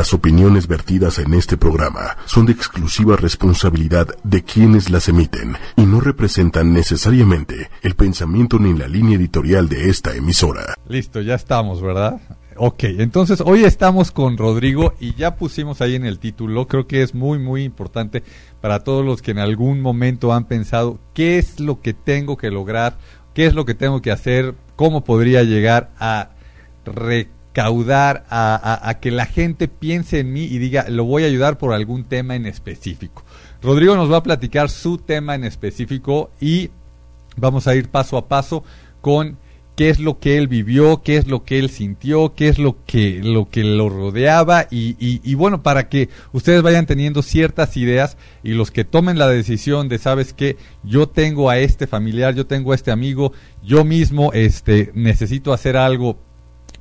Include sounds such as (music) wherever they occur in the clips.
Las opiniones vertidas en este programa son de exclusiva responsabilidad de quienes las emiten y no representan necesariamente el pensamiento ni la línea editorial de esta emisora. Listo, ya estamos, ¿verdad? Ok, entonces hoy estamos con Rodrigo y ya pusimos ahí en el título, creo que es muy, muy importante para todos los que en algún momento han pensado qué es lo que tengo que lograr, qué es lo que tengo que hacer, cómo podría llegar a recaudar, a, que la gente piense en mí y diga, lo voy a ayudar por algún tema en específico. Rodrigo nos va a platicar su tema en específico y vamos a ir paso a paso con qué es lo que él vivió, qué es lo que él sintió, qué es lo que lo, que lo rodeaba y, y, bueno, para que ustedes vayan teniendo ciertas ideas y los que tomen la decisión de, sabes que yo tengo a este familiar, yo tengo a este amigo, yo mismo este, necesito hacer algo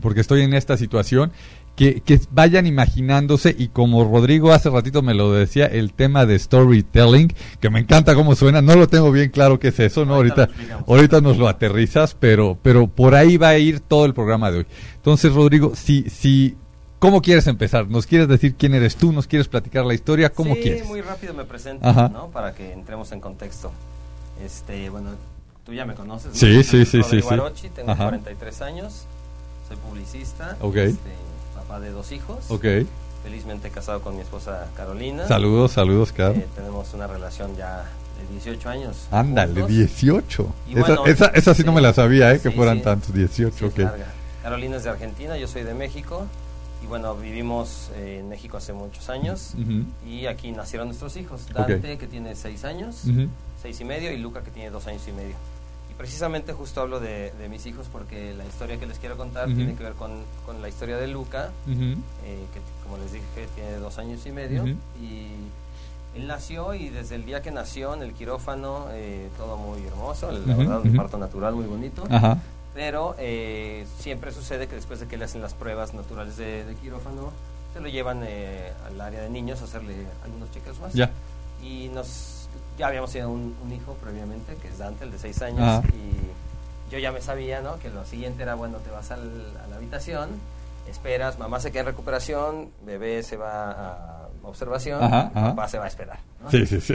porque estoy en esta situación que, vayan imaginándose y como Rodrigo hace ratito me lo decía, el tema de storytelling, que me encanta cómo suena, no lo tengo bien claro qué es eso, ¿no? Ahorita, ahorita, nos lo aterrizas, pero, pero por ahí va a ir todo el programa de hoy. Entonces, Rodrigo, si, si, ¿cómo quieres empezar? ¿Nos quieres decir quién eres tú? ¿Nos quieres platicar la historia? ¿Cómo sí, quieres? muy rápido me presento, ¿no? Para que entremos en contexto. Este, bueno, tú ya me conoces. Sí, sí, sí, sí, sí. Tengo 43 años, soy publicista. Ok. Este, de dos hijos. Ok. Felizmente casado con mi esposa Carolina. Saludos, saludos, Carlos. Eh, tenemos una relación ya de 18 años. Ándale, 18. esa, esa, sí, no me la sabía, ¿eh? que fueran tantos, 18. Okay. Carolina es de Argentina, yo soy de México. Y bueno, vivimos eh, en México hace muchos años. Y aquí nacieron nuestros hijos. Dante, que tiene 6 años, 6 y medio, y Luca, que tiene 2 años y medio precisamente justo hablo de, mis hijos porque la historia que les quiero contar tiene que ver con, la historia de Luca, eh, que como les dije tiene dos años y medio, y él nació y desde el día que nació en el quirófano, eh, todo muy hermoso, la verdad, un parto natural muy bonito. Pero eh, siempre sucede que después de que le hacen las pruebas naturales de, quirófano, se lo llevan al área de niños a hacerle algunos cheques más. Y nos ya habíamos tenido un, hijo previamente, que es Dante, el de 6 años, y yo ya me sabía, ¿no? Que lo siguiente era, bueno, te vas a la habitación, esperas, mamá se queda en recuperación, bebé se va a observación, papá se va a esperar. Sí, sí, sí.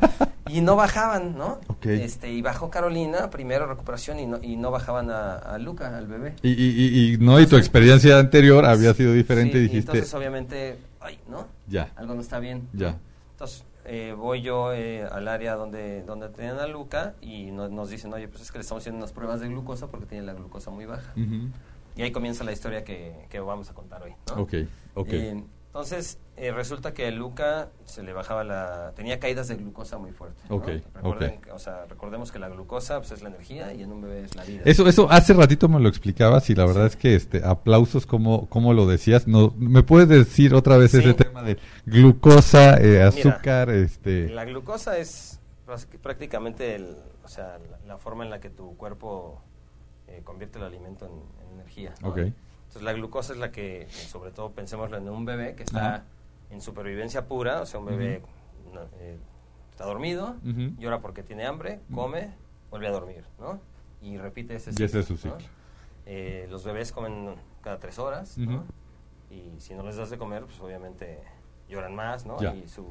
(laughs) y no bajaban, ¿no? Este, y bajó Carolina, primero recuperación, y no, y no bajaban a, Luca, al bebé. Y, y, y, no, y tu experiencia anterior había sido diferente, dijiste. entonces, obviamente, ay, ¿no? Ya. Algo no está bien. Ya. Entonces, eh, voy yo eh, al área donde, donde tenían a Luca y nos dicen, oye, pues es que le estamos haciendo unas pruebas de glucosa porque tiene la glucosa muy baja. Y ahí comienza la historia que, que, vamos a contar hoy. ¿no? Ok, ok. Eh, entonces, resulta que a Luca se le bajaba la... tenía caídas de glucosa muy fuertes. Okay, O sea, recordemos que la glucosa pues, es la energía y en un bebé es la vida. Eso, eso hace ratito me lo explicabas y la verdad es que este aplausos como, como lo decías. No, ¿Me puedes decir otra vez ese tema de glucosa, eh, azúcar? este La glucosa es prácticamente el, o sea, la, forma en la que tu cuerpo eh, convierte el alimento en, energía. Okay la glucosa es la que, sobre todo pensemos en un bebé que está en supervivencia pura, o sea, un bebé eh, está dormido, llora porque tiene hambre, come, vuelve a dormir, ¿no? Y repite ese ciclo. su ciclo. Eh, los bebés comen cada tres horas, ¿no? Y si no les das de comer, pues obviamente lloran más, ¿no? Y su,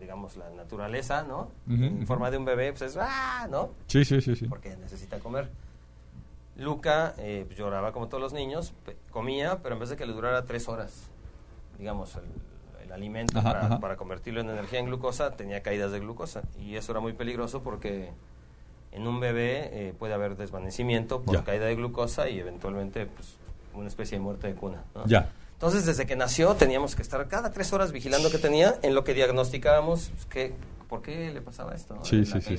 digamos, la naturaleza, ¿no? En forma de un bebé, pues es, ¡ah! ¿no? Sí, sí, sí, sí. Porque necesita comer. Luca eh, pues, lloraba como todos los niños, comía, pero en vez de que le durara tres horas, digamos, el, alimento para, convertirlo en energía en glucosa, tenía caídas de glucosa. Y eso era muy peligroso porque en un bebé eh, puede haber desvanecimiento por caída de glucosa y eventualmente pues, una especie de muerte de cuna. Ya. Entonces, desde que nació, teníamos que estar cada tres horas vigilando qué tenía, en lo que diagnosticábamos pues, que, por qué le pasaba esto, sí, sí, sí,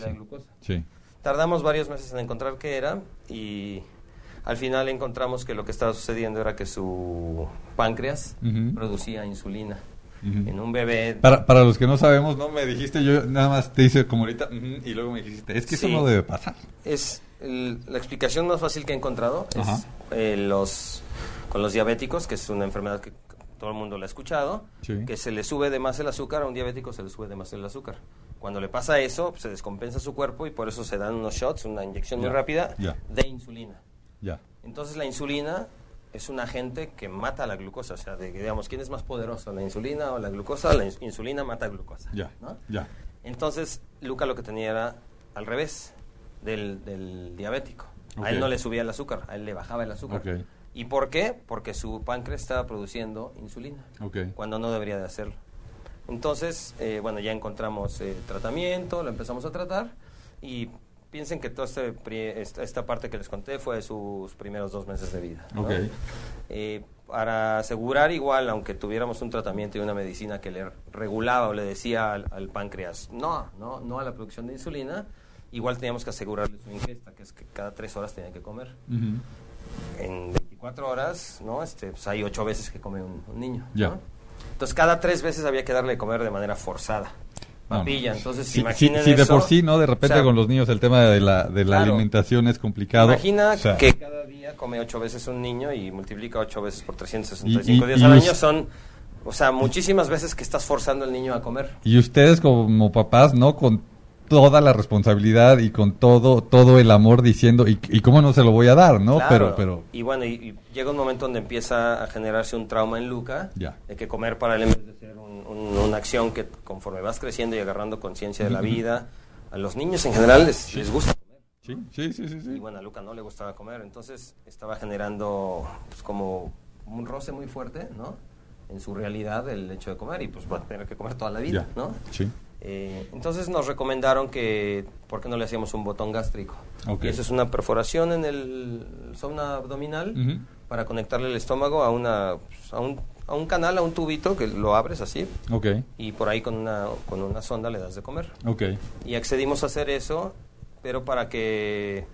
sí. Tardamos varios meses en encontrar qué era y al final encontramos que lo que estaba sucediendo era que su páncreas producía insulina. En un bebé. Para, para los que no sabemos, no me dijiste, yo nada más te hice como ahorita, y luego me dijiste, es que eso no debe pasar. Es la explicación más fácil que he encontrado es eh, los, con los diabéticos, que es una enfermedad que todo el mundo la ha escuchado, que se le sube de más el azúcar, a un diabético se le sube de más el azúcar. Cuando le pasa eso, se descompensa su cuerpo y por eso se dan unos shots, una inyección muy rápida de insulina. Ya. Entonces la insulina es un agente que mata la glucosa. O sea, de, digamos, ¿quién es más poderoso, la insulina o la glucosa? La insulina mata glucosa. Ya, ¿no? ya. Entonces, Luca lo que tenía era al revés del, diabético. A él no le subía el azúcar, a él le bajaba el azúcar. ¿Y por qué? Porque su páncreas estaba produciendo insulina, cuando no debería de hacerlo. Entonces, eh, bueno, ya encontramos eh, tratamiento, lo empezamos a tratar y piensen que toda este, esta parte que les conté fue sus primeros dos meses de vida. Eh, para asegurar igual, aunque tuviéramos un tratamiento y una medicina que le regulaba o le decía al, páncreas, no, no, no a la producción de insulina, igual teníamos que asegurarle su ingesta, que es que cada tres horas tenía que comer. En 24 horas, ¿no? Este, pues hay ocho veces que come un, niño. Entonces cada tres veces había que darle de comer de manera forzada. Papilla, entonces si, imaginen si, de por sí, ¿no? De repente con los niños el tema de la, de la alimentación es complicado. Imagina que cada día come ocho veces un niño y multiplica ocho veces por 365 días al año, son... O sea, muchísimas veces que estás forzando al niño a comer. Y ustedes como papás, ¿no? Con toda la responsabilidad y con todo todo el amor diciendo y, cómo no se lo voy a dar no pero pero y bueno y, llega un momento donde empieza a generarse un trauma en Luca de que comer para él en de ser una acción que conforme vas creciendo y agarrando conciencia de la vida a los niños en general les, les gusta comer. Sí, sí sí sí y bueno a Luca no le gustaba comer entonces estaba generando pues como un roce muy fuerte no en su realidad el hecho de comer y pues va a tener que comer toda la vida no sí eh, entonces nos recomendaron que, ¿por qué no le hacíamos un botón gástrico? eso es una perforación en el zona abdominal para conectarle el estómago a, una, pues, a, un, a un canal, a un tubito que lo abres así. Y por ahí con una, con una sonda le das de comer. Y accedimos a hacer eso, pero para que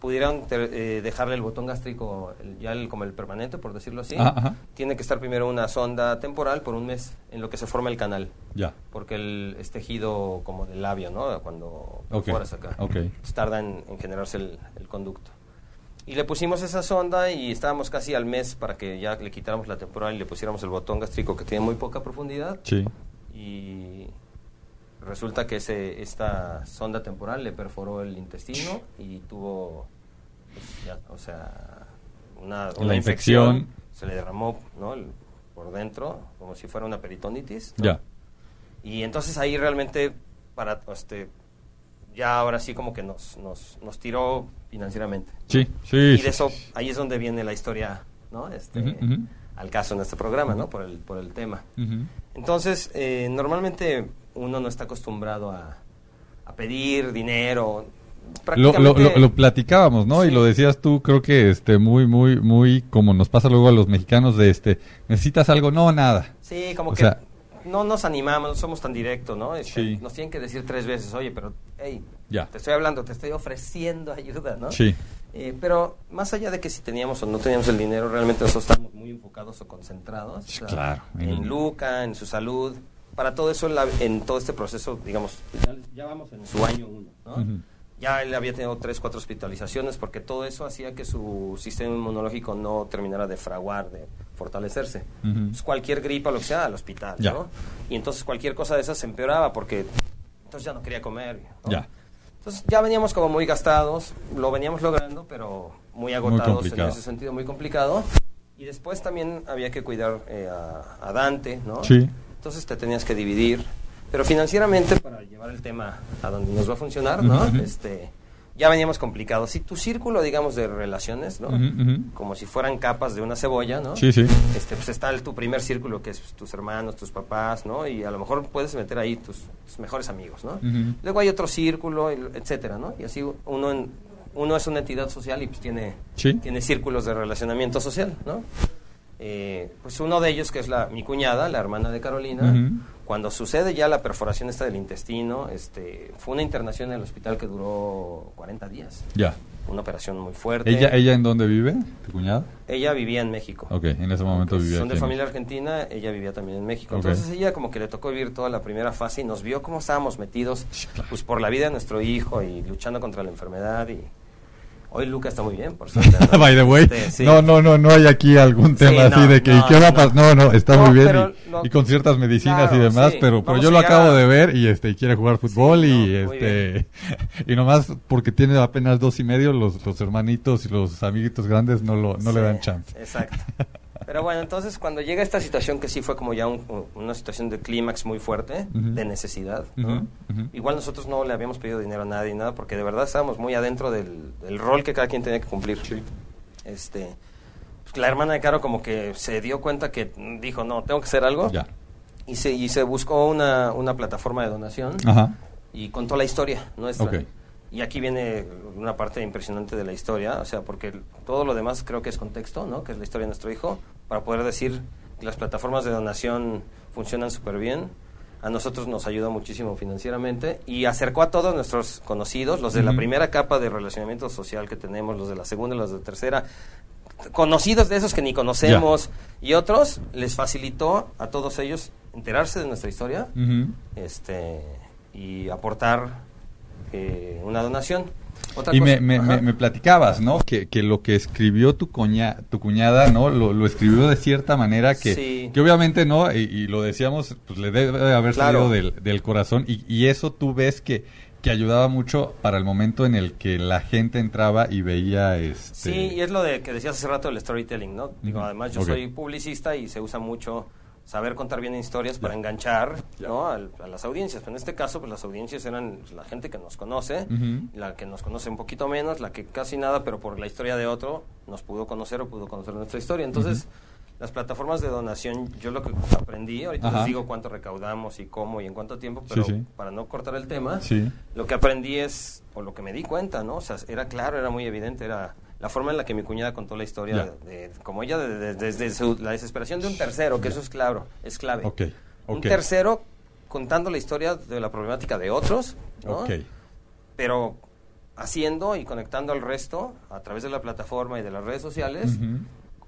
pudieran eh, dejarle el botón gástrico ya el, como el permanente, por decirlo así, ah, tiene que estar primero una sonda temporal por un mes en lo que se forma el canal. Ya. Porque el, es tejido como del labio, ¿no? Cuando fueras acá. tarda en, generarse el, conducto. Y le pusimos esa sonda y estábamos casi al mes para que ya le quitáramos la temporal y le pusiéramos el botón gástrico que tiene muy poca profundidad. Sí. Y resulta que ese, esta sonda temporal le perforó el intestino y tuvo, pues, o sea, una, una infección, se le derramó ¿no? por dentro, como si fuera una peritonitis. Ya. Y entonces ahí realmente, para este, ya ahora sí como que nos, nos, nos tiró financieramente. Sí, sí. Y de eso, ahí es donde viene la historia, ¿no? Este, Al caso en este programa, ¿no? Por el, por el tema. Entonces, eh, normalmente uno no está acostumbrado a, pedir dinero. Lo, lo, platicábamos, ¿no? Y lo decías tú, creo que este muy, muy, muy como nos pasa luego a los mexicanos de este, necesitas algo, no, nada. Sí, como que no nos animamos, no somos tan directos, ¿no? Este, nos tienen que decir tres veces, oye, pero, hey, ya. te estoy hablando, te estoy ofreciendo ayuda, ¿no? Sí. Eh, pero más allá de que si teníamos o no teníamos el dinero, realmente nosotros estamos muy enfocados o concentrados. claro. En Luca, en su salud para todo eso, en, todo este proceso, digamos, ya, vamos en su año uno, ¿no? Ya él había tenido tres, cuatro hospitalizaciones porque todo eso hacía que su sistema inmunológico no terminara de fraguar, de fortalecerse. Pues cualquier gripa, lo que sea, al hospital, ¿no? Y entonces cualquier cosa de esas se empeoraba porque entonces ya no quería comer. Ya. Entonces ya veníamos como muy gastados, lo veníamos logrando, pero muy agotados en ese sentido, muy complicado. Y después también había que cuidar eh, a, a, Dante, ¿no? Sí entonces te tenías que dividir. Pero financieramente, para llevar el tema a donde nos va a funcionar, ¿no? Este, ya veníamos complicados. Si tu círculo, digamos, de relaciones, ¿no? Como si fueran capas de una cebolla, ¿no? Sí, sí. Este, pues está el, tu primer círculo, que es tus hermanos, tus papás, ¿no? Y a lo mejor puedes meter ahí tus, mejores amigos, ¿no? Luego hay otro círculo, etcétera, ¿no? Y así uno, uno es una entidad social y pues tiene, tiene círculos de relacionamiento social, ¿no? Eh, pues uno de ellos, que es la, mi cuñada, la hermana de Carolina, cuando sucede ya la perforación esta del intestino, este, fue una internación en el hospital que duró 40 días. Ya. Una operación muy fuerte. ¿Ella, ella en dónde vive, tu cuñada? Ella vivía en México. Ok, en ese momento vivía Son de familia argentina, ella vivía también en México. Entonces ella como que le tocó vivir toda la primera fase y nos vio cómo estábamos metidos pues por la vida de nuestro hijo y luchando contra la enfermedad y Hoy Luca está muy bien, por (laughs) suerte. By the way, este, no, no, no, no hay aquí algún tema así de que, no, ¿qué va a pasar? No, no, está muy bien y, con ciertas medicinas y demás, pero, pero yo lo acabo de ver y este quiere jugar fútbol y este (laughs) y nomás porque tiene apenas dos y medio, los, los hermanitos y los amiguitos grandes no lo no le dan chance. Exacto. (laughs) Pero bueno, entonces cuando llega esta situación que sí fue como ya una situación de clímax muy fuerte, de necesidad, igual nosotros no le habíamos pedido dinero a nadie, nada, porque de verdad estábamos muy adentro del, rol que cada quien tenía que cumplir. Este, pues, la hermana de Caro como que se dio cuenta que dijo, no, tengo que hacer algo. Y, se, y se buscó una, una plataforma de donación y contó la historia nuestra. Y aquí viene una parte impresionante de la historia, o sea, porque todo lo demás creo que es contexto, ¿no? Que es la historia de nuestro hijo, para poder decir que las plataformas de donación funcionan súper bien. A nosotros nos ayudó muchísimo financieramente y acercó a todos nuestros conocidos, los de la primera capa de relacionamiento social que tenemos, los de la segunda los de tercera, conocidos de esos que ni conocemos y otros, les facilitó a todos ellos enterarse de nuestra historia este, y aportar eh, una donación. Y me, me, platicabas, ¿no? Que, que, lo que escribió tu, cuña, tu cuñada, ¿no? Lo, escribió de cierta manera que, que obviamente, ¿no? Y, lo decíamos, pues le debe haber salido del, del corazón. Y, y, eso tú ves que, que ayudaba mucho para el momento en el que la gente entraba y veía este... Sí, y es lo de que decías hace rato del storytelling, ¿no? Digo, además yo soy publicista y se usa mucho saber contar bien historias para enganchar ¿no? a, las audiencias. Pero en este caso, pues las audiencias eran la gente que nos conoce, la que nos conoce un poquito menos, la que casi nada, pero por la historia de otro nos pudo conocer o pudo conocer nuestra historia. Entonces, las plataformas de donación, yo lo que aprendí, ahorita les digo cuánto recaudamos y cómo y en cuánto tiempo, pero para no cortar el tema, lo que aprendí es, o lo que me di cuenta, ¿no? O sea, era claro, era muy evidente, era la forma en la que mi cuñada contó la historia, de, como ella, desde la desesperación de un tercero, que eso es claro, es clave. Un tercero contando la historia de la problemática de otros, pero haciendo y conectando al resto a través de la plataforma y de las redes sociales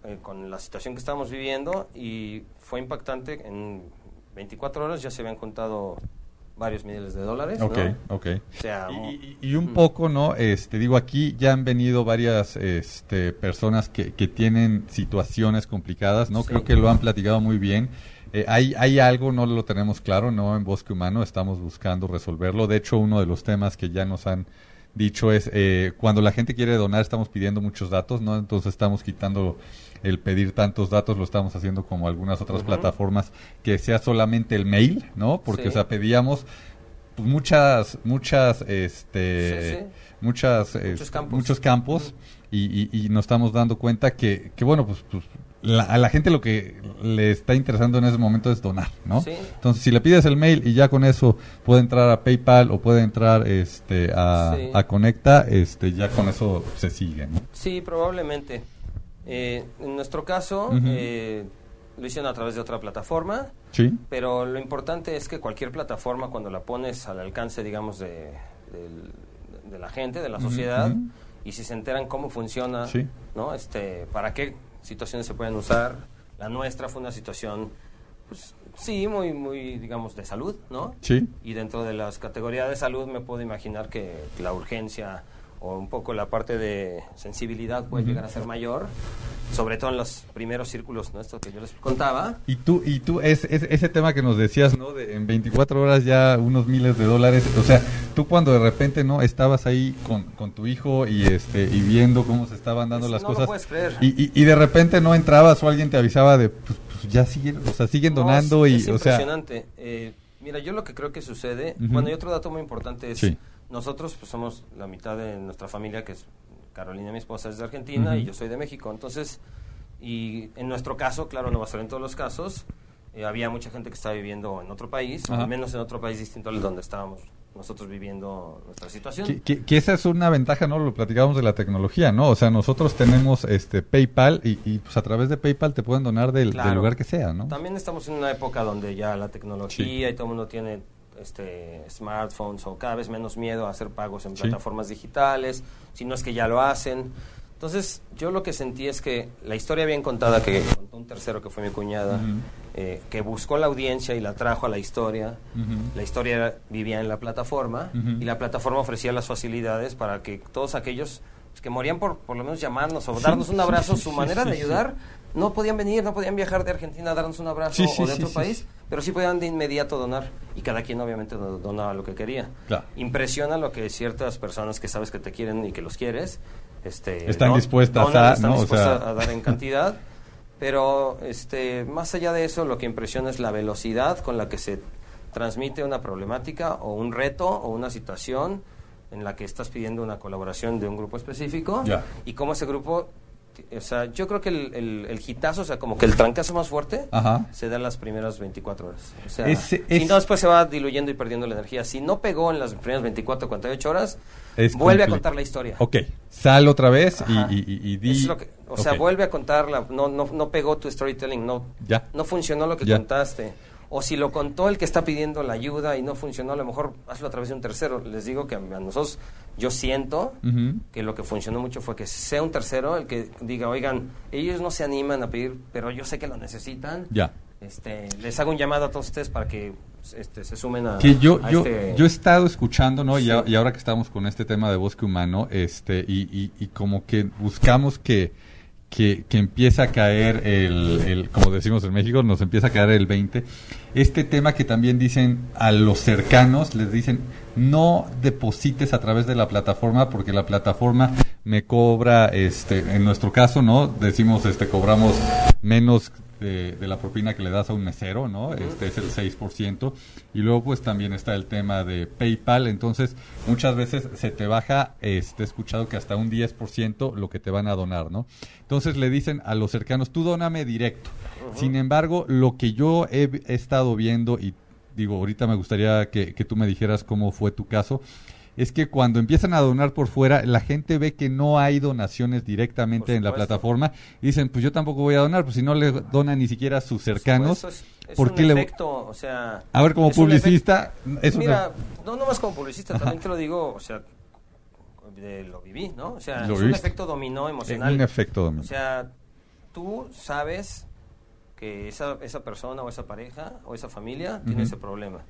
eh, con la situación que estamos viviendo y fue impactante. En 24 horas ya se habían contado varios miles de dólares. Ok, ok. y, un poco, ¿no? Este, digo, aquí ya han venido varias este, personas que, que tienen situaciones complicadas, ¿no? Creo que lo han platicado muy bien. Eh, hay, hay algo, no lo tenemos claro, ¿no? En Bosque Humano estamos buscando resolverlo. De hecho, uno de los temas que ya nos han dicho es, eh, cuando la gente quiere donar, estamos pidiendo muchos datos, ¿no? Entonces estamos quitando el pedir tantos datos, lo estamos haciendo como algunas otras plataformas, que sea solamente el mail, ¿no? Porque, o sea, pedíamos pues, muchas, muchas, este, muchas, muchos campos, y, y, nos estamos dando cuenta que, que bueno, pues, pues a la gente lo que le está interesando en ese momento es donar, ¿no? Entonces, si le pides el mail y ya con eso puede entrar a PayPal o puede entrar este a, a Conecta, este ya con eso se sigue, ¿no? Sí, probablemente. Eh, en nuestro caso, eh, lo hicieron a través de otra plataforma, sí. pero lo importante es que cualquier plataforma, cuando la pones al alcance, digamos, de, de, la gente, de la sociedad, y si se enteran cómo funciona, ¿no? Este, para qué situaciones se pueden usar. La nuestra fue una situación, pues, sí, muy, muy, digamos, de salud, ¿no? Sí. Y dentro de las categorías de salud me puedo imaginar que la urgencia o un poco la parte de sensibilidad puede llegar a ser mayor, sobre todo en los primeros círculos ¿no? que yo les contaba. Y tú, y tú es, ese tema que nos decías, ¿no? De, en 24 horas ya unos miles de dólares, o sea, tú cuando de repente, ¿no? Estabas ahí con, con tu hijo y este y viendo cómo se estaban dando las cosas. Y, y, de repente no entrabas o alguien te avisaba de, pues, pues ya siguen, o sea, siguen donando y, o impresionante. Eh, mira, yo lo que creo que sucede, bueno, y otro dato muy importante es... Nosotros pues, somos la mitad de nuestra familia, que es Carolina, mi esposa, es de Argentina y yo soy de México. Entonces, y en nuestro caso, claro, no va a ser en todos los casos, eh, había mucha gente que estaba viviendo en otro país, al menos en otro país distinto al donde estábamos nosotros viviendo nuestra situación. Que, esa es una ventaja, ¿no? Lo platicábamos de la tecnología, ¿no? O sea, nosotros tenemos este PayPal y, pues a través de PayPal te pueden donar del, lugar que sea, ¿no? También estamos en una época donde ya la tecnología y todo el mundo tiene este, smartphones o cada vez menos miedo a hacer pagos en plataformas digitales, si no es que ya lo hacen. Entonces, yo lo que sentí es que la historia bien contada que contó un tercero que fue mi cuñada, eh, que buscó la audiencia y la trajo a la historia, la historia vivía en la plataforma y la plataforma ofrecía las facilidades para que todos aquellos pues, que morían por por lo menos llamarnos o darnos un abrazo, su manera de ayudar, no podían venir, no podían viajar de Argentina a darnos un abrazo o de otro país, pero sí podían de inmediato donar y cada quien obviamente donaba lo que quería. Impresiona lo que ciertas personas que sabes que te quieren y que los quieres, este, están dispuestas, a, a dar en cantidad. (laughs) Pero este, más allá de eso, lo que impresiona es la velocidad con la que se transmite una problemática o un reto o una situación en la que estás pidiendo una colaboración de un grupo específico y cómo ese grupo o sea, yo creo que el, el, el hitazo, o sea, como que el trancazo más fuerte se da en las primeras 24 horas. O sea, si no, después se va diluyendo y perdiendo la energía. Si no pegó en las primeras 24 o 48 horas, vuelve a contar la historia. Ok, sal otra vez y, di... o sea, vuelve a contarla. No, no, no pegó tu storytelling, no, ya. no funcionó lo que contaste o si lo contó el que está pidiendo la ayuda y no funcionó, a lo mejor hazlo a través de un tercero. Les digo que a nosotros, yo siento que lo que funcionó mucho fue que sea un tercero el que diga, oigan, ellos no se animan a pedir, pero yo sé que lo necesitan. Ya. Este, les hago un llamado a todos ustedes para que este, se sumen a, que yo, yo, este yo he estado escuchando, ¿no? Y, y, ahora que estamos con este tema de bosque humano, este, y, y como que buscamos que que, que empieza a caer el, el, como decimos en México, nos empieza a caer el 20. Este tema que también dicen a los cercanos, les dicen, no deposites a través de la plataforma porque la plataforma me cobra, este, en nuestro caso, ¿no? Decimos, este, cobramos menos de, la propina que le das a un mesero, ¿no? Este es el 6%. Y luego pues también está el tema de PayPal, entonces muchas veces se te baja, este, he escuchado que hasta un 10% lo que te van a donar, ¿no? Entonces le dicen a los cercanos, tú dóname directo. Sin embargo, lo que yo he, estado viendo y digo, ahorita me gustaría que, que tú me dijeras cómo fue tu caso, es que cuando empiezan a donar por fuera, la gente ve que no hay donaciones directamente en la plataforma y dicen, pues yo tampoco voy a donar, pues si no le donan ni siquiera a sus cercanos. Es, ¿por qué efecto, o sea... A ver, como publicista... Es mira, no nomás como publicista, también te lo digo, o sea, lo viví, ¿no? O sea, es un efecto dominó emocional. Un efecto dominó. O sea, tú sabes que esa, esa persona o esa pareja o esa familia tiene ese problema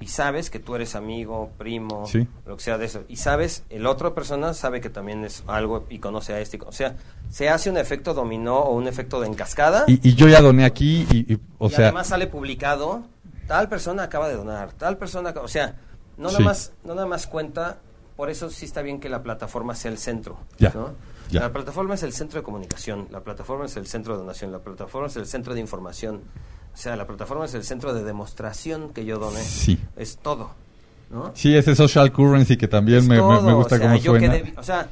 y sabes que tú eres amigo, primo, lo que sea de eso. Y sabes, el otro persona sabe que también es algo y conoce a este. O sea, se hace un efecto dominó o un efecto de encascada. Y, yo ya doné aquí y, o sea... además sale publicado, tal persona acaba de donar, tal persona... O sea, no nada, más, no nada más cuenta, por eso sí está bien que la plataforma sea el centro. La plataforma es el centro de comunicación, la plataforma es el centro de donación, la plataforma es el centro de información. O sea, la plataforma es el centro de demostración que yo doné. Sí. Es todo. ¿no? Sí, ese social currency que también me, gusta cómo suena. o sea,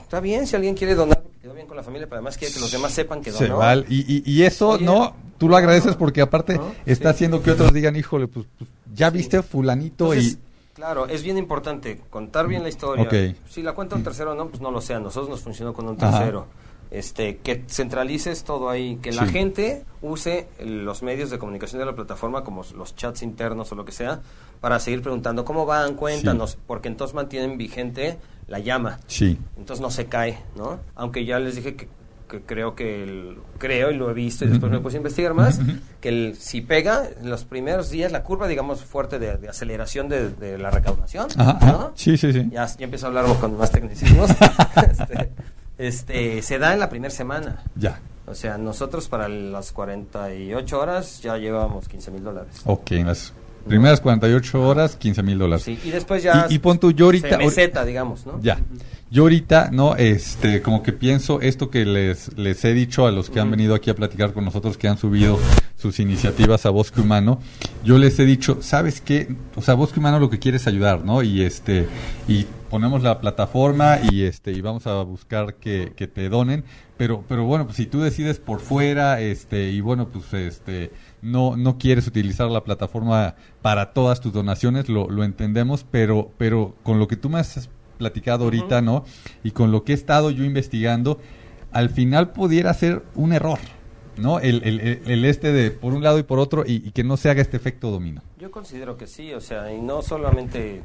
está bien si alguien quiere donar, quedó bien con la familia, pero además quiere que los demás sepan que donó. Y, y, eso, ¿no? Tú lo agradeces porque aparte está haciendo que otros digan, híjole, pues, pues ya viste fulanito y... Claro, es bien importante contar bien la historia. Si la cuenta un tercero no, pues no lo sea. Nosotros nos funcionó con un tercero este, que centralices todo ahí, que la gente use los medios de comunicación de la plataforma, como los chats internos o lo que sea, para seguir preguntando cómo van, cuéntanos, porque entonces mantienen vigente la llama. Sí. Entonces no se cae, ¿no? Aunque ya les dije que, creo que, el, creo y lo he visto y después me puse a investigar más, que el, si pega en los primeros días, la curva, digamos, fuerte de, aceleración de, la recaudación, ¿no? Sí, sí, sí. Ya, ya empiezo a hablar con más tecnicismos. (laughs) este, este, se da en la primera semana. Ya. O sea, nosotros para las 48 horas ya llevábamos 15 mil dólares. Ok, primeras 48 horas, 15 mil dólares. Sí, y después ya... Y, pon tu, yo ahorita... meseta, digamos, ¿no? Ya. Yo ahorita, ¿no? Este, como que pienso esto que les, les he dicho a los que han venido aquí a platicar con nosotros, que han subido sus iniciativas a Bosque Humano, yo les he dicho, ¿sabes qué? O sea, Bosque Humano lo que quiere es ayudar, ¿no? Y este, y ponemos la plataforma y este, y vamos a buscar que, que te donen, pero, pero bueno, pues si tú decides por fuera, este, y bueno, pues este, no, no quieres utilizar la plataforma para todas tus donaciones, lo, lo entendemos, pero, pero con lo que tú me has platicado ahorita, ¿no? Y con lo que he estado yo investigando, al final pudiera ser un error, ¿no? El, el, el este de por un lado y por otro y, que no se haga este efecto domino. Yo considero que sí, o sea, y no solamente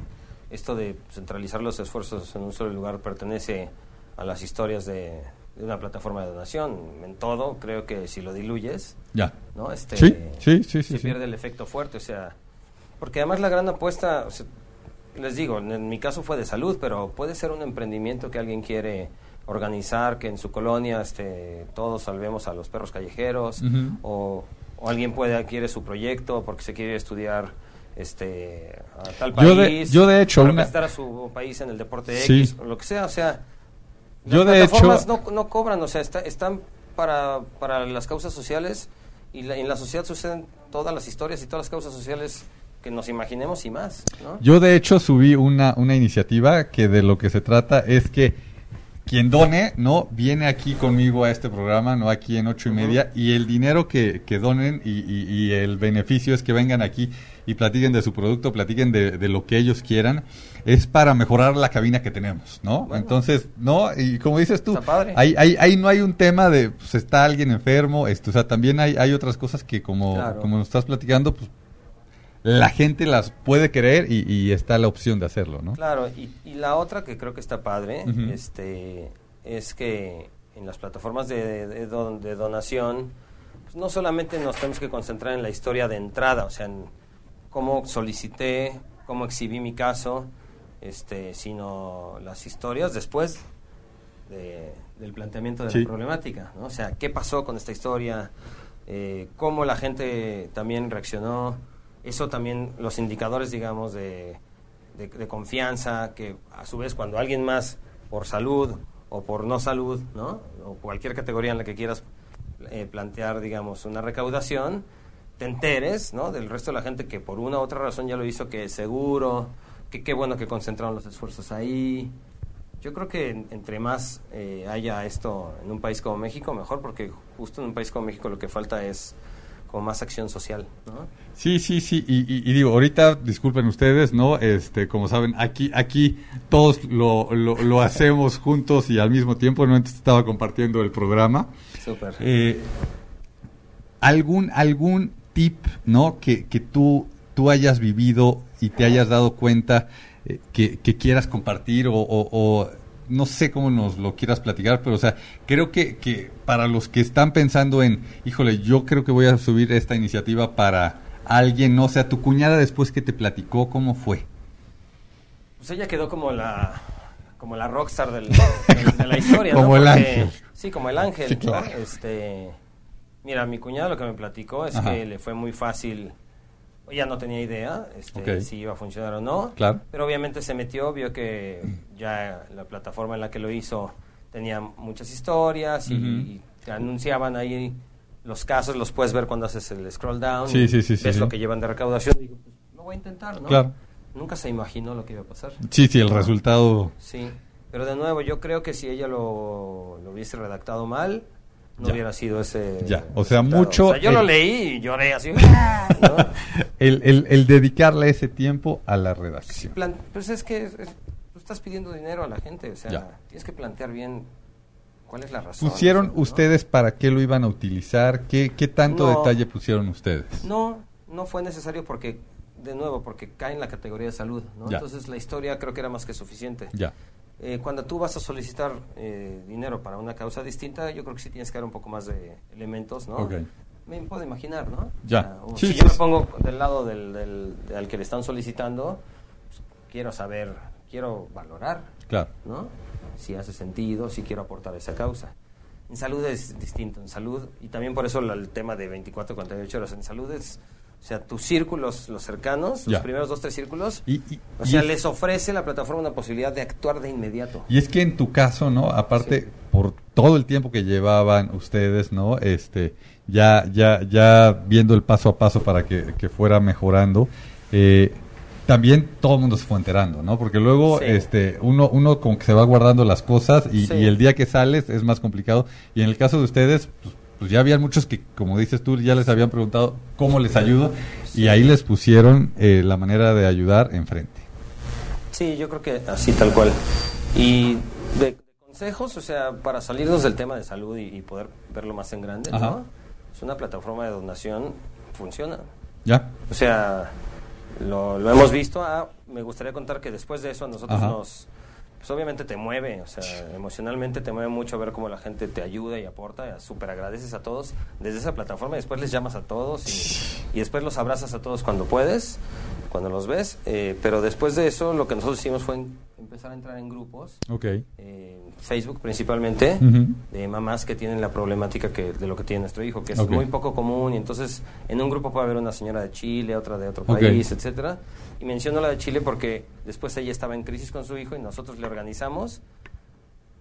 esto de centralizar los esfuerzos en un solo lugar pertenece a las historias de, una plataforma de donación. En todo, creo que si lo diluyes, ya. ¿no? Este, sí, sí, sí, se pierde el efecto fuerte, o sea, porque además la gran apuesta, les digo, en mi caso fue de salud, pero puede ser un emprendimiento que alguien quiere organizar, que en su colonia este, todos salvemos a los perros callejeros, o, alguien puede quiere su proyecto porque se quiere estudiar este a tal país, yo de, hecho representar a su país en el deporte X, o lo que sea, o sea, las yo de hecho no, no cobran, o sea, están para, para las causas sociales y en la sociedad suceden todas las historias y todas las causas sociales que nos imaginemos y más. Yo de hecho subí una, una iniciativa que de lo que se trata es que quien done, ¿no? Viene aquí conmigo a este programa, ¿no? Aquí en ocho y media, y el dinero que, que donen y, y, el beneficio es que vengan aquí y platiquen de su producto, platiquen de, de, lo que ellos quieran, es para mejorar la cabina que tenemos, ¿no? Entonces, ¿no? Y como dices tú, ahí, ahí, ahí, no hay un tema de, pues está alguien enfermo, esto, o sea, también hay, hay otras cosas que como, como nos estás platicando, pues la gente las puede querer y, está la opción de hacerlo, ¿no? Claro, y, la otra que creo que está padre este, es que en las plataformas de, de, donación pues no solamente nos tenemos que concentrar en la historia de entrada, o sea, en cómo solicité, cómo exhibí mi caso, este, sino las historias después del planteamiento de la problemática, ¿no? O sea, qué pasó con esta historia, eh, cómo la gente también reaccionó, eso también los indicadores, digamos, de, de, confianza, que a su vez cuando alguien más por salud o por no salud, ¿no? O cualquier categoría en la que quieras eh, plantear, digamos, una recaudación, te enteres, ¿no? Del resto de la gente que por una u otra razón ya lo hizo, que es seguro, que qué bueno que concentraron los esfuerzos ahí. Yo creo que entre más eh, haya esto en un país como México, mejor, porque justo en un país como México lo que falta es como más acción social, ¿no? Sí, sí, sí, y, digo, ahorita, disculpen ustedes, ¿no? Este, como saben, aquí, aquí todos lo, lo, hacemos juntos y al mismo tiempo, ¿no? estaba compartiendo el programa. Súper. Eh, ¿algún, ¿Algún tip, ¿no? Que, que tú, tú hayas vivido y te hayas dado cuenta eh, que, que, quieras compartir o, o no sé cómo nos lo quieras platicar, pero o sea, creo que, que para los que están pensando en, híjole, yo creo que voy a subir esta iniciativa para alguien, no o sea, tu cuñada después que te platicó, ¿cómo fue? Pues ella quedó como la como la rockstar del, de la historia, (laughs) como el ángel. Sí, como el ángel. Este, mira, mi cuñada lo que me platicó es que le fue muy fácil ella no tenía idea este, si iba a funcionar o no. Claro. Pero obviamente se metió, vio que ya la plataforma en la que lo hizo tenía muchas historias y, te anunciaban ahí los casos, los puedes ver cuando haces el scroll down. Sí, sí, sí. Ves lo que llevan de recaudación. Digo, pues lo voy a intentar, ¿no? Claro. Nunca se imaginó lo que iba a pasar. Sí, sí, el resultado. Sí. Pero de nuevo, yo creo que si ella lo, lo hubiese redactado mal, no hubiera sido ese. Ya, o sea, mucho. yo lo leí y lloré así. (laughs) el, el, dedicarle ese tiempo a la redacción. pues es que tú estás pidiendo dinero a la gente, o sea, tienes que plantear bien cuál es la razón. ¿Pusieron ustedes para qué lo iban a utilizar? ¿Qué, qué tanto detalle pusieron ustedes? No, no fue necesario porque, de nuevo, porque cae en la categoría de salud, ¿no? Entonces la historia creo que era más que suficiente. Ya. Eh, cuando tú vas a solicitar eh, dinero para una causa distinta, yo creo que sí tienes que dar un poco más de elementos, ¿no? Me puedo imaginar, ¿no? Ya. si yo me pongo del lado del, del, al que le están solicitando, pues, quiero saber, quiero valorar, claro. ¿no? Si hace sentido, si quiero aportar a esa causa. En salud es distinto, en salud, y también por eso el tema de 24, 48 horas en salud es o sea, tus círculos, los cercanos, los primeros dos, tres círculos, y, o sea, les ofrece la plataforma una posibilidad de actuar de inmediato. Y es que en tu caso, ¿no? Aparte, por todo el tiempo que llevaban ustedes, ¿no? Este, ya, ya, ya viendo el paso a paso para que, fuera mejorando, eh, también todo el mundo se fue enterando, ¿no? Porque luego, este, uno, uno como que se va guardando las cosas y, y, el día que sales es más complicado. Y en el caso de ustedes, pues, pues ya habían muchos que, como dices tú, ya les habían preguntado cómo les ayudo y ahí les pusieron eh, la manera de ayudar enfrente. Sí, yo creo que así tal cual. Y de, consejos, o sea, para salirnos del tema de salud y, poder verlo más en grande, ¿no? Es una plataforma de donación, funciona. Ya. O sea, lo, hemos visto. Ah, me gustaría contar que después de eso a nosotros nos pues obviamente te mueve, o sea, emocionalmente te mueve mucho ver cómo la gente te ayuda y aporta, súper agradeces a todos desde esa plataforma y después les llamas a todos y, después los abrazas a todos cuando puedes. cuando los ves. Eh, pero después de eso, lo que nosotros hicimos fue empezar a entrar en grupos. Ok. Eh, Facebook principalmente, de mamás que tienen la problemática que, de lo que tiene nuestro hijo, que es muy poco común. Y entonces, en un grupo puede haber una señora de Chile, otra de otro país, etcétera. Y menciono la de Chile porque después ella estaba en crisis con su hijo y nosotros le organizamos.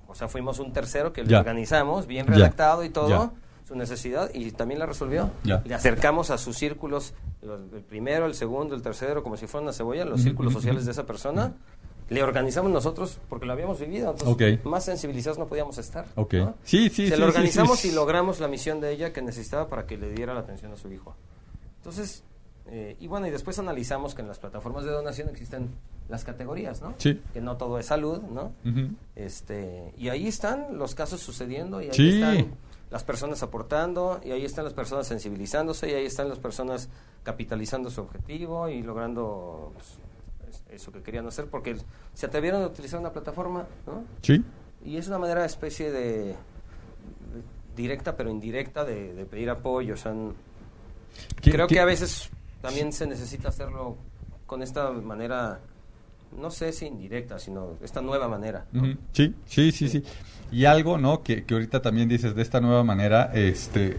O sea, fuimos un tercero que le organizamos, bien redactado y todo su necesidad y también la resolvió. Le acercamos a sus círculos, el primero, el segundo, el tercero, como si fuera una cebolla, los círculos sociales de esa persona. Le organizamos nosotros porque lo habíamos vivido, entonces más sensibilizados no podíamos estar. Sí, sí, Se lo organizamos y logramos la misión de ella que necesitaba para que le diera la atención a su hijo. Entonces, eh, y bueno, y después analizamos que en las plataformas de donación existen las categorías, ¿no? Sí. Que no todo es salud, ¿no? este, y ahí están los casos sucediendo y ahí están las personas aportando y ahí están las personas sensibilizándose y ahí están las personas capitalizando su objetivo y logrando pues, eso que querían hacer porque se atrevieron a utilizar una plataforma, ¿no? Sí. Y es una manera especie de, directa pero indirecta de, pedir apoyo, o sea, creo que a veces también se necesita hacerlo con esta manera no sé si indirecta, sino esta nueva manera. sí, sí, sí, sí, Y algo, ¿no? Que, que ahorita también dices de esta nueva manera, este,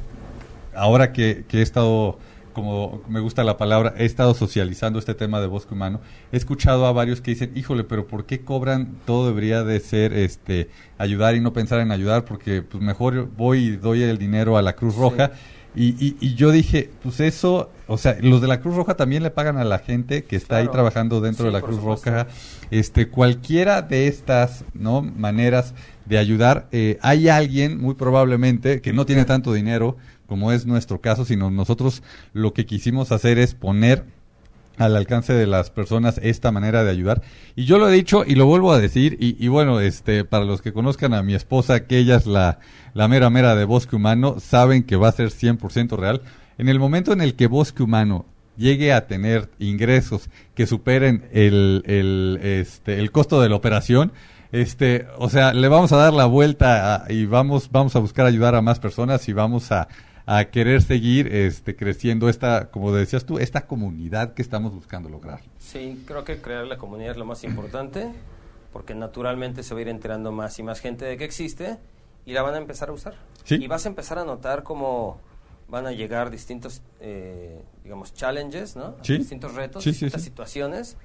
ahora que, que he estado como me gusta la palabra, he estado socializando este tema de bosque humano, he escuchado a varios que dicen, híjole, pero ¿por qué cobran? Todo debería de ser este ayudar y no pensar en ayudar, porque pues mejor voy y doy el dinero a la Cruz Roja. Y, y, yo dije, pues eso, o sea, los de la Cruz Roja también le pagan a la gente que está ahí trabajando dentro de la Cruz Roja. Este, cualquiera de estas, ¿no? Maneras de ayudar, eh, hay alguien, muy probablemente, que no tiene tanto dinero, como es nuestro caso, sino nosotros lo que quisimos hacer es poner al alcance de las personas esta manera de ayudar. Y yo lo he dicho y lo vuelvo a decir, y, bueno, este, para los que conozcan a mi esposa, que ella es la, la mera mera de Bosque Humano, saben que va a ser 100% real. En el momento en el que Bosque Humano llegue a tener ingresos que superen el, el, este, el costo de la operación, este, o sea, le vamos a dar la vuelta y vamos, vamos a buscar ayudar a más personas y vamos a, a querer seguir este, creciendo esta, como decías tú, esta comunidad que estamos buscando lograr. Sí, creo que crear la comunidad es lo más importante, porque naturalmente se va a ir enterando más y más gente de que existe y la van a empezar a usar. Y vas a empezar a notar cómo van a llegar distintos, eh, digamos, challenges, ¿no? Distintos retos, distintas situaciones,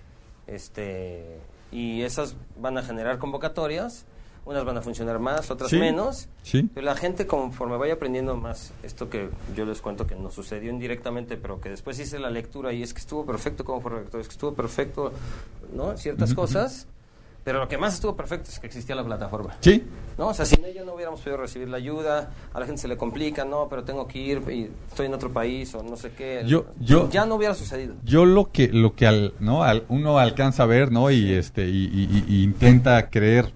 este, y esas van a generar convocatorias unas van a funcionar más, otras menos. Pero la gente conforme vaya aprendiendo más, esto que yo les cuento que nos sucedió indirectamente, pero que después hice la lectura y es que estuvo perfecto como fue es que estuvo perfecto, ¿no? Ciertas cosas. Pero lo que más estuvo perfecto es que existía la plataforma. Sí. ¿No? O sea, sin ella no hubiéramos podido recibir la ayuda, a la gente se le complica, no, pero tengo que ir y estoy en otro país o no sé qué. Yo, yo, ya no hubiera sucedido. Yo lo que, lo que al, ¿no? Al, uno alcanza a ver, ¿no? Y, este, y, y intenta creer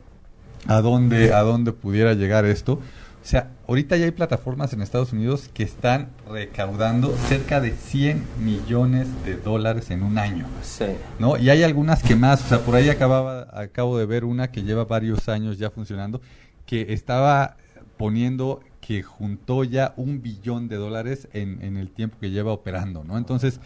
a dónde, a dónde pudiera llegar esto. O sea, ahorita ya hay plataformas en Estados Unidos que están recaudando cerca de 100 millones de dólares en un año. Sí. ¿No? Y hay algunas que más, o sea, por ahí acababa, acabo de ver una que lleva varios años ya funcionando, que estaba poniendo que juntó ya un billón de dólares en, en el tiempo que lleva operando, ¿no? Entonces,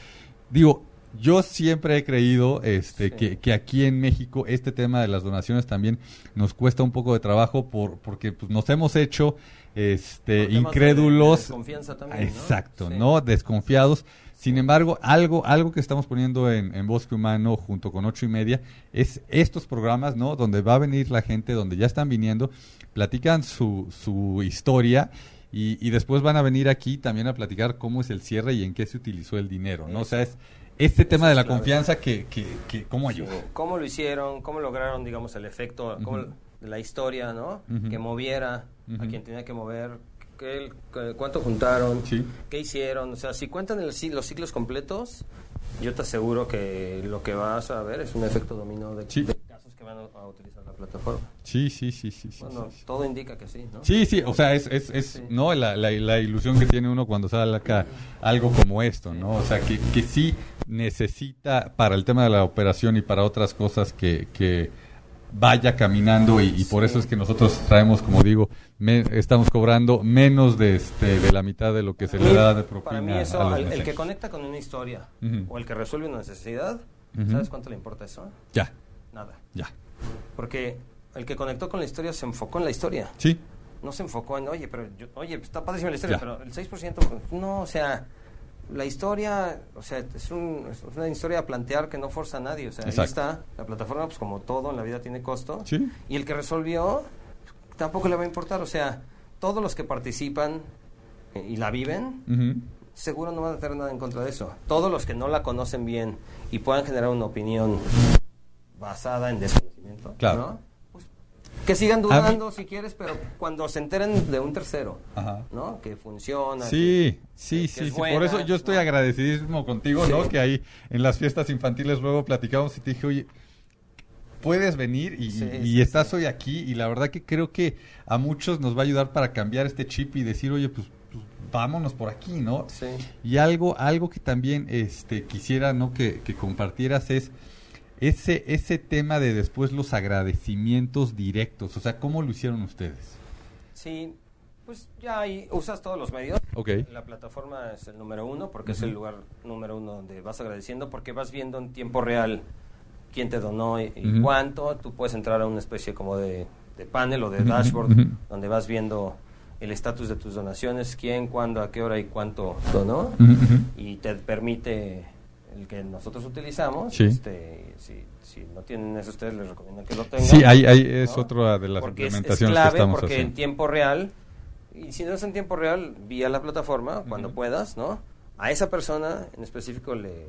digo, yo siempre he creído este, que, aquí en México este tema de las donaciones también nos cuesta un poco de trabajo por, porque pues, nos hemos hecho este, incrédulos. desconfianza también, Exacto, ¿no? Desconfiados. Sin embargo, algo, algo que estamos poniendo en, Bosque Humano junto con ocho y media es estos programas, ¿no? Donde va a venir la gente, donde ya están viniendo, platican su, su historia y, y después van a venir aquí también a platicar cómo es el cierre y en qué se utilizó el dinero, ¿no? O sea, es este tema de la confianza que, que, que, cómo ayudó. cómo lo hicieron, cómo lograron, digamos, el efecto, de la historia, ¿no? Que moviera a quien tenía que mover, qué, cuánto juntaron, qué hicieron. O sea, si cuentan el, los ciclos completos, yo te aseguro que lo que vas a ver es un efecto dominó de, de casos que van a utilizar plataforma. Sí, sí, sí, sí. Bueno, todo indica que sí, ¿no? Sí, sí, o sea, es, es, es ¿no? La, la, la, ilusión que tiene uno cuando sale acá algo como esto, ¿no? O sea, que, que sí necesita para el tema de la operación y para otras cosas que, que vaya caminando y, por eso es que nosotros traemos, como digo, estamos cobrando menos de este de la mitad de lo que se le da de propina. Para mí eso, el, que conecta con una historia o el que resuelve una necesidad, ¿sabes cuánto le importa eso? Ya. Nada. Ya. Porque el que conectó con la historia se enfocó en la historia. Sí. No se enfocó en, oye, pero yo, oye, está padrísima la historia, Ya. pero el 6%, no, o sea, la historia, o sea, es, un- es una historia a plantear que no forza a nadie, o sea, ahí está, la plataforma, pues como todo en la vida tiene costo, Sí. y el que resolvió tampoco le va a importar, o sea, todos los que participan eh, y la viven, seguro no van a tener nada en contra de eso. Todos los que no la conocen bien y puedan generar una opinión basada en desconocimiento, Claro. ¿no? Pues, que sigan dudando si quieres, pero cuando se enteren de un tercero, Ajá. ¿no? Que funciona. Sí, que- sí, que sí, es sí. buena, Por eso yo estoy ¿no? agradecidísimo contigo, ¿no? Que ahí en las fiestas infantiles luego platicamos y te dije, oye, puedes venir y, Sí, y sí, estás sí. hoy aquí y la verdad que creo que a muchos nos va a ayudar para cambiar este chip y decir, oye, pues, pues, vámonos por aquí, ¿no? Sí. Y algo, algo que también este, quisiera ¿no? que, que compartieras es ese, ese tema de después los agradecimientos directos. O sea, ¿cómo lo hicieron ustedes? Sí, pues ya ahí usas todos los medios. Ok. La plataforma es el número uno porque es el lugar número uno donde vas agradeciendo porque vas viendo en tiempo real quién te donó y, cuánto. Tú puedes entrar a una especie como de, de panel o de dashboard donde vas viendo el estatus de tus donaciones, quién, cuándo, a qué hora y cuánto donó. Y te permite el que nosotros utilizamos. Sí. Este, si, si no tienen eso, ustedes les recomiendo que lo tengan. Sí, ahí, ahí es ¿no? otra de las Porque es- implementaciones es clave que estamos porque en tiempo real, y si no es en tiempo real, vía la plataforma, cuando puedas, ¿no? A esa persona en específico le,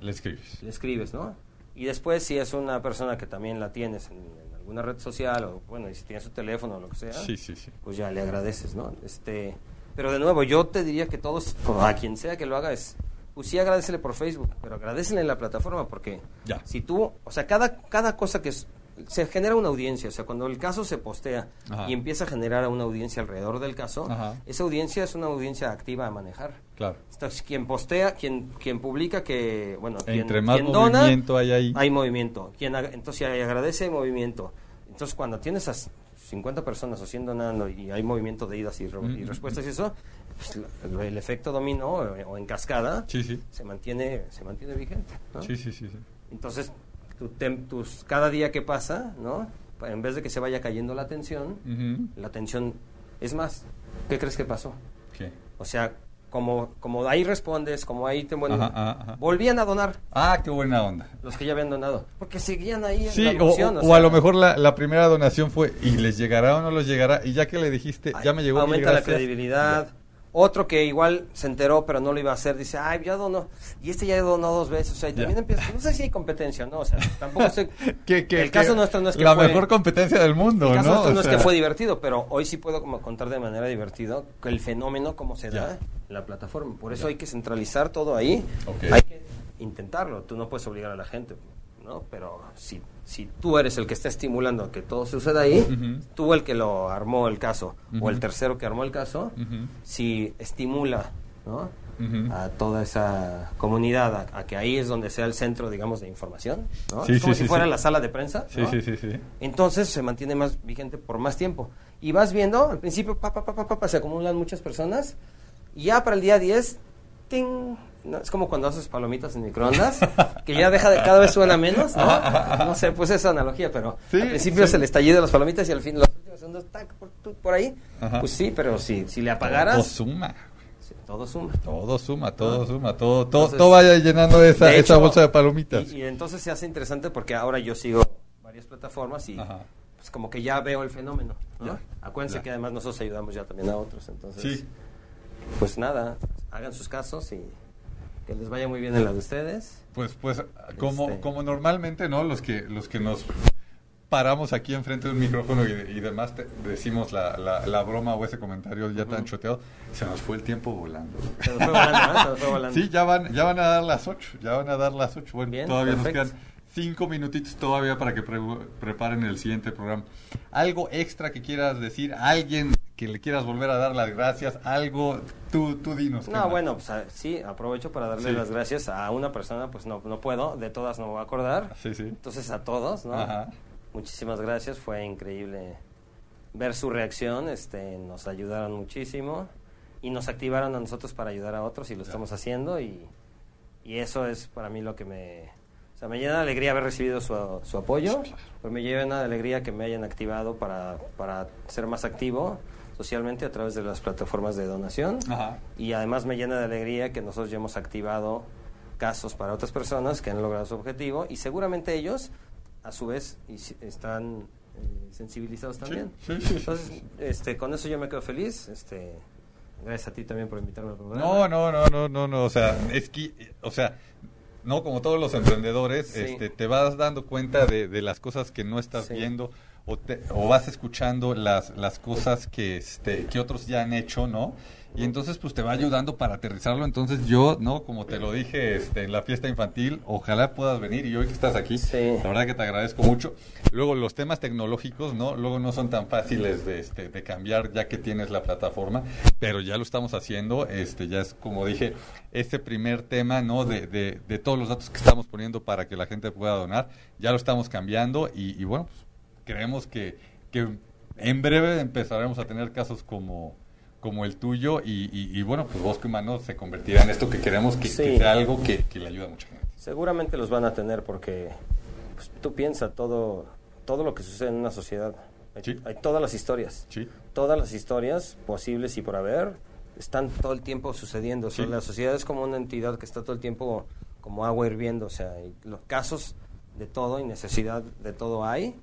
Le escribes. le escribes, ¿no? Y después, si es una persona que también la tienes en, en alguna red social, o bueno, y si tienes su teléfono o lo que sea, Sí, sí, sí. pues ya le agradeces, ¿no? Este, pero de nuevo, yo te diría que todos, a quien sea que lo haga, es, pues sí agradecele por Facebook, pero agradecele en la plataforma porque Ya. si tú, o sea, cada, cada cosa que es, se genera una audiencia, o sea, cuando el caso se postea Ajá. y empieza a generar una audiencia alrededor del caso, Ajá. esa audiencia es una audiencia activa a manejar. Claro. Entonces, quien postea, quien, quien publica que, bueno, quien, Entre más quien dona, movimiento hay ahí. hay movimiento. Quien entonces, agradece, hay movimiento. Entonces, cuando tienes a 50 personas o 100 donando y hay movimiento de idas y, re- y Mm, respuestas y eso, pues, el, efecto dominó o, en cascada Sí, sí. se mantiene se mantiene vigente. ¿no? Sí, sí, sí. sí. Entonces, tu tem- tus, cada día que pasa, ¿no? en vez de que se vaya cayendo la tensión, la tensión es más. ¿Qué crees que pasó? ¿Qué? O sea, como, como ahí respondes, como ahí te bueno, Ajá, ajá, ajá. volvían a donar Ah, qué buena onda. los que ya habían donado, porque seguían ahí en Sí, la o, emoción, o o sea, a lo mejor la, la primera donación fue y les llegará o no les llegará y ya que le dijiste, ay, ya me llegó. aumenta la credibilidad. Otro que igual se enteró pero no lo iba a hacer, dice, ay, ya donó, y este ya donó dos veces, o sea, y también empieza, no sé si hay competencia, ¿no? O sea, tampoco (laughs) estoy... Que- que- el caso que nuestro no es que La fue- mejor competencia del mundo, El caso ¿no? nuestro O no es que fue divertido, pero hoy sí puedo como contar de manera divertida el fenómeno cómo se da en la plataforma. Por eso hay que centralizar todo ahí. Hay que intentarlo. Tú no puedes obligar a la gente, ¿no? Pero si, si tú eres el que está estimulando que todo suceda ahí, tú el que lo armó el caso o el tercero que armó el caso, si estimula, a toda esa comunidad, a, a que ahí es donde sea el centro, digamos, de información, ¿no? Sí, es como sí, si sí, fuera la sala de prensa, Sí, ¿no? sí, sí, sí. Entonces se mantiene más vigente por más tiempo. Y vas viendo, al principio, pa, pa, pa, pa, pa, pa, se acumulan muchas personas. Y ya para el día 10, ¡ting! ¿No? Es como cuando haces palomitas en microondas, que ya deja de cada vez suena menos, ¿no? No sé, pues esa analogía, pero Sí, al principio sí. es el estallido de las palomitas y al fin los últimos segundos, tac, por, por ahí. Ajá. Pues sí, pero si, si le Todo apagaras, suma. sí, todo suma. Todo suma, todo suma, todo, todo, Ah. Entonces, todo vaya llenando esa, De esa hecho, bolsa de palomitas. Y, y entonces se hace interesante porque ahora yo sigo varias plataformas y Ajá. pues como que ya veo el fenómeno. ¿no? Ya. Acuérdense Ya. que además nosotros ayudamos ya también a otros. Entonces, Sí. pues nada, hagan sus casos y que les vaya muy bien en la de ustedes. Pues, pues, como, Este. como normalmente, ¿no? Los que, los que nos paramos aquí enfrente de un micrófono y, y demás te- decimos la, la, la broma o ese comentario ya tan choteado, se nos fue el tiempo volando. Se nos fue volando, ¿eh? Se nos fue volando. Sí, ya van, ya van a dar las 8, ya van a dar las 8. Bueno, Bien, todavía perfecto. nos quedan cinco minutitos todavía para que pre- preparen el siguiente programa. ¿Algo extra que quieras decir? ¿Alguien que le quieras volver a dar las gracias? ¿Algo? Tú, tú dinos. ¿qué No, más? bueno, pues a- sí, aprovecho para darle Sí. las gracias a una persona, pues no, no puedo, de todas no me voy a acordar. Sí, sí. Entonces a todos, ¿no? Ajá. Muchísimas gracias, fue increíble ver su reacción, este, nos ayudaron muchísimo y nos activaron a nosotros para ayudar a otros y lo Ya. estamos haciendo y, y eso es para mí lo que me O sea, me llena de alegría haber recibido su, su apoyo, pero me llena de alegría que me hayan activado para, para ser más activo socialmente a través de las plataformas de donación. Y además me llena de alegría que nosotros ya hemos activado casos para otras personas que han logrado su objetivo y seguramente ellos, a su vez, están eh, sensibilizados también. Entonces, este, con eso yo me quedo feliz. Este, gracias a ti también por invitarme al programa. No, no, no, no, no, no, o sea, es que, o sea, no, como todos los emprendedores, este, te vas dando cuenta de, de las cosas que no estás viendo o, te, o, vas escuchando las, las cosas que, este, que otros ya han hecho, ¿no? Y entonces pues te va ayudando para aterrizarlo. Entonces yo, ¿no? Como te lo dije este, en la fiesta infantil, ojalá puedas venir y hoy que estás aquí, la verdad que te agradezco mucho. Luego los temas tecnológicos, ¿no? Luego no son tan fáciles de, este, de cambiar ya que tienes la plataforma, pero ya lo estamos haciendo. Este, ya es como dije, este primer tema, ¿no? De, de, de todos los datos que estamos poniendo para que la gente pueda donar, ya lo estamos cambiando y, y bueno, pues creemos que, que en breve empezaremos a tener casos como como el tuyo y, bueno, pues Bosque Humano se convertirá en esto que queremos que, sea algo que, le ayude a mucha gente. Seguramente los van a tener porque pues, tú piensas todo, todo lo que sucede en una sociedad. Hay, todas las historias. Todas las historias posibles y por haber están todo el tiempo sucediendo. la sociedad es como una entidad que está todo el tiempo como agua hirviendo. O sea, los casos de todo y necesidad de todo hay.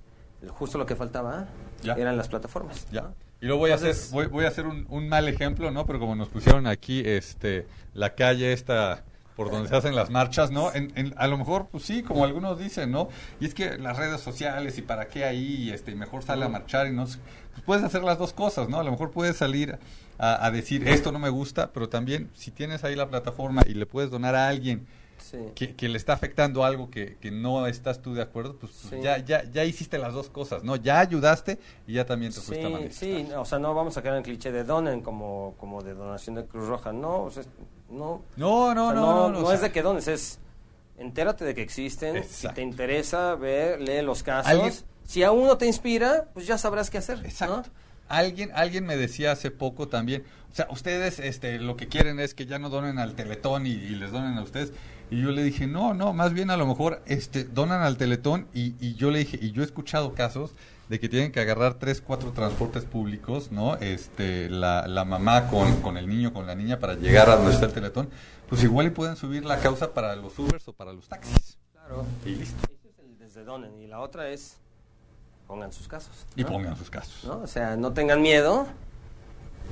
Justo lo que faltaba eran las plataformas. Ya. Y luego voy a hacer, voy, voy a hacer un, un, mal ejemplo, ¿no? Pero como nos pusieron aquí, este, la calle esta por donde se hacen las marchas, ¿no? En, a lo mejor, pues sí, como algunos dicen, ¿no? Y es que las redes sociales y para qué ahí, este, mejor sale a marchar y no pues puedes hacer las dos cosas, ¿no? A lo mejor puedes salir a, a decir esto no me gusta, pero también si tienes ahí la plataforma y le puedes donar a alguien que, le está afectando algo que, no estás tú de acuerdo, pues ya, ya, ya hiciste las dos cosas, ¿no? Ya ayudaste y ya también te fuiste a manifestar. Sí, o sea, no vamos a quedar en el cliché de donen como, como de donación de Cruz Roja, no, o sea, no. No, no, no, no. No, es de que dones, es entérate de que existen, si te interesa, ver, lee los casos. Si a uno te inspira, pues ya sabrás qué hacer. Exacto. Alguien, alguien me decía hace poco también, o sea, ustedes este, lo que quieren es que ya no donen al Teletón y, y les donen a ustedes. Y yo le dije, no, no, más bien a lo mejor este, donan al Teletón y, y yo le dije, y yo he escuchado casos de que tienen que agarrar tres, cuatro transportes públicos, ¿no? Este, la, la mamá con, con el niño, con la niña para llegar a donde está el Teletón, pues igual y pueden subir la causa para los Ubers o para los taxis. Claro. Y listo. Ese es el desde donen y la otra es pongan sus casos. Y pongan sus casos. ¿no? O sea, no tengan miedo.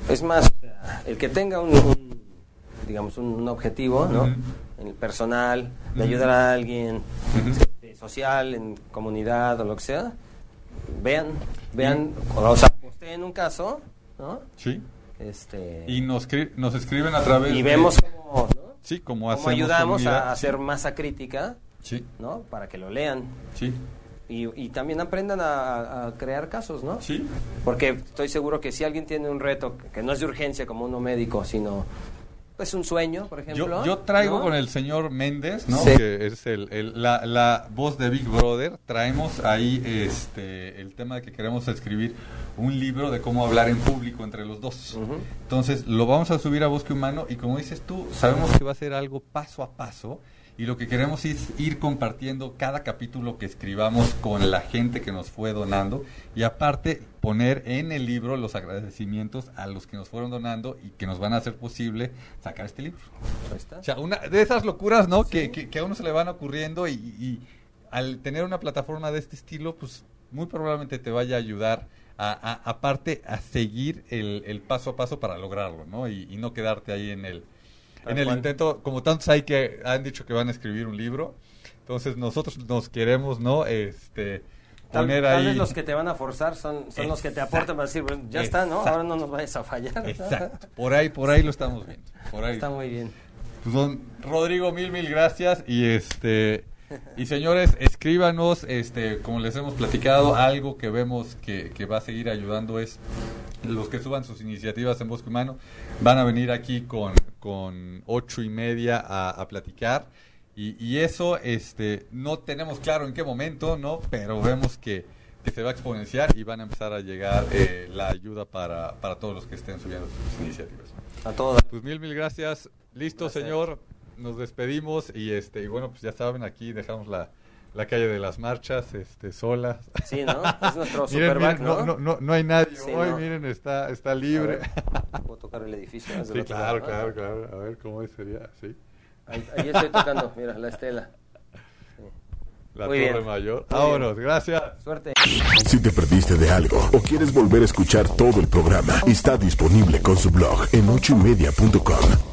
Es más, el que tenga un digamos, un, objetivo, ¿no? En el personal, de ayudar a alguien, este, social, en comunidad o lo que sea, vean, vean, o sea, en un caso, ¿no? Sí. Este, y nos, nos escriben a través y vemos cómo, ¿no? sí, cómo, ayudamos a hacer masa crítica, sí. ¿no? Para que lo lean. Sí. Y, y, también aprendan a, a, crear casos, ¿no? Sí. Porque estoy seguro que si alguien tiene un reto que no es de urgencia como uno médico, sino pues un sueño, por ejemplo. Yo, traigo con el señor Méndez, ¿no? Que es el, la, la, voz de Big Brother. Traemos ahí este el tema de que queremos escribir un libro de cómo hablar en público entre los dos. Entonces, lo vamos a subir a Bosque Humano y como dices tú, sabemos que va a ser algo paso a paso y lo que queremos es ir compartiendo cada capítulo que escribamos con la gente que nos fue donando y aparte poner en el libro los agradecimientos a los que nos fueron donando y que nos van a hacer posible sacar este libro. O sea, una de esas locuras, ¿no? Que, que, a uno se le van ocurriendo y, al tener una plataforma de este estilo, pues muy probablemente te vaya a ayudar a, aparte a seguir el, el, paso a paso para lograrlo, ¿no? y no quedarte ahí en el en el intento, como tantos hay que han dicho que van a escribir un libro, entonces nosotros nos queremos, ¿no? Este poner ahí. Tal vez los que te van a forzar son, son los que te aportan para decir, ya está, ¿no? Ahora no nos vayas a fallar. Exacto. Por ahí, por ahí lo estamos viendo. Por ahí. Está muy bien. Pues don Rodrigo, mil, mil gracias. Y este. Y señores, escríbanos, este, como les hemos platicado, algo que vemos que, que va a seguir ayudando es los que suban sus iniciativas en Bosque Humano van a venir aquí con, con ocho y media a, platicar. Y, eso este, no tenemos claro en qué momento, ¿no? Pero vemos que, se va a exponenciar y van a empezar a llegar eh, la ayuda para, para todos los que estén subiendo sus iniciativas. A todos. Pues mil, mil gracias. Listo, señor. nos despedimos y este y bueno, pues ya saben, aquí dejamos la, la calle de las marchas, este, solas. Sí, ¿no? Es nuestro (laughs) superback, ¿no? ¿no? No, no, hay nadie hoy, miren, está, está libre. Puedo tocar el edificio. (laughs) Sí, claro, claro, claro. A ver cómo sería, sí. Ahí, estoy tocando, mira, la estela. La Torre Mayor. Vámonos, gracias. Suerte. Si te perdiste de algo o quieres volver a escuchar todo el programa, está disponible con su blog en ochoymedia.com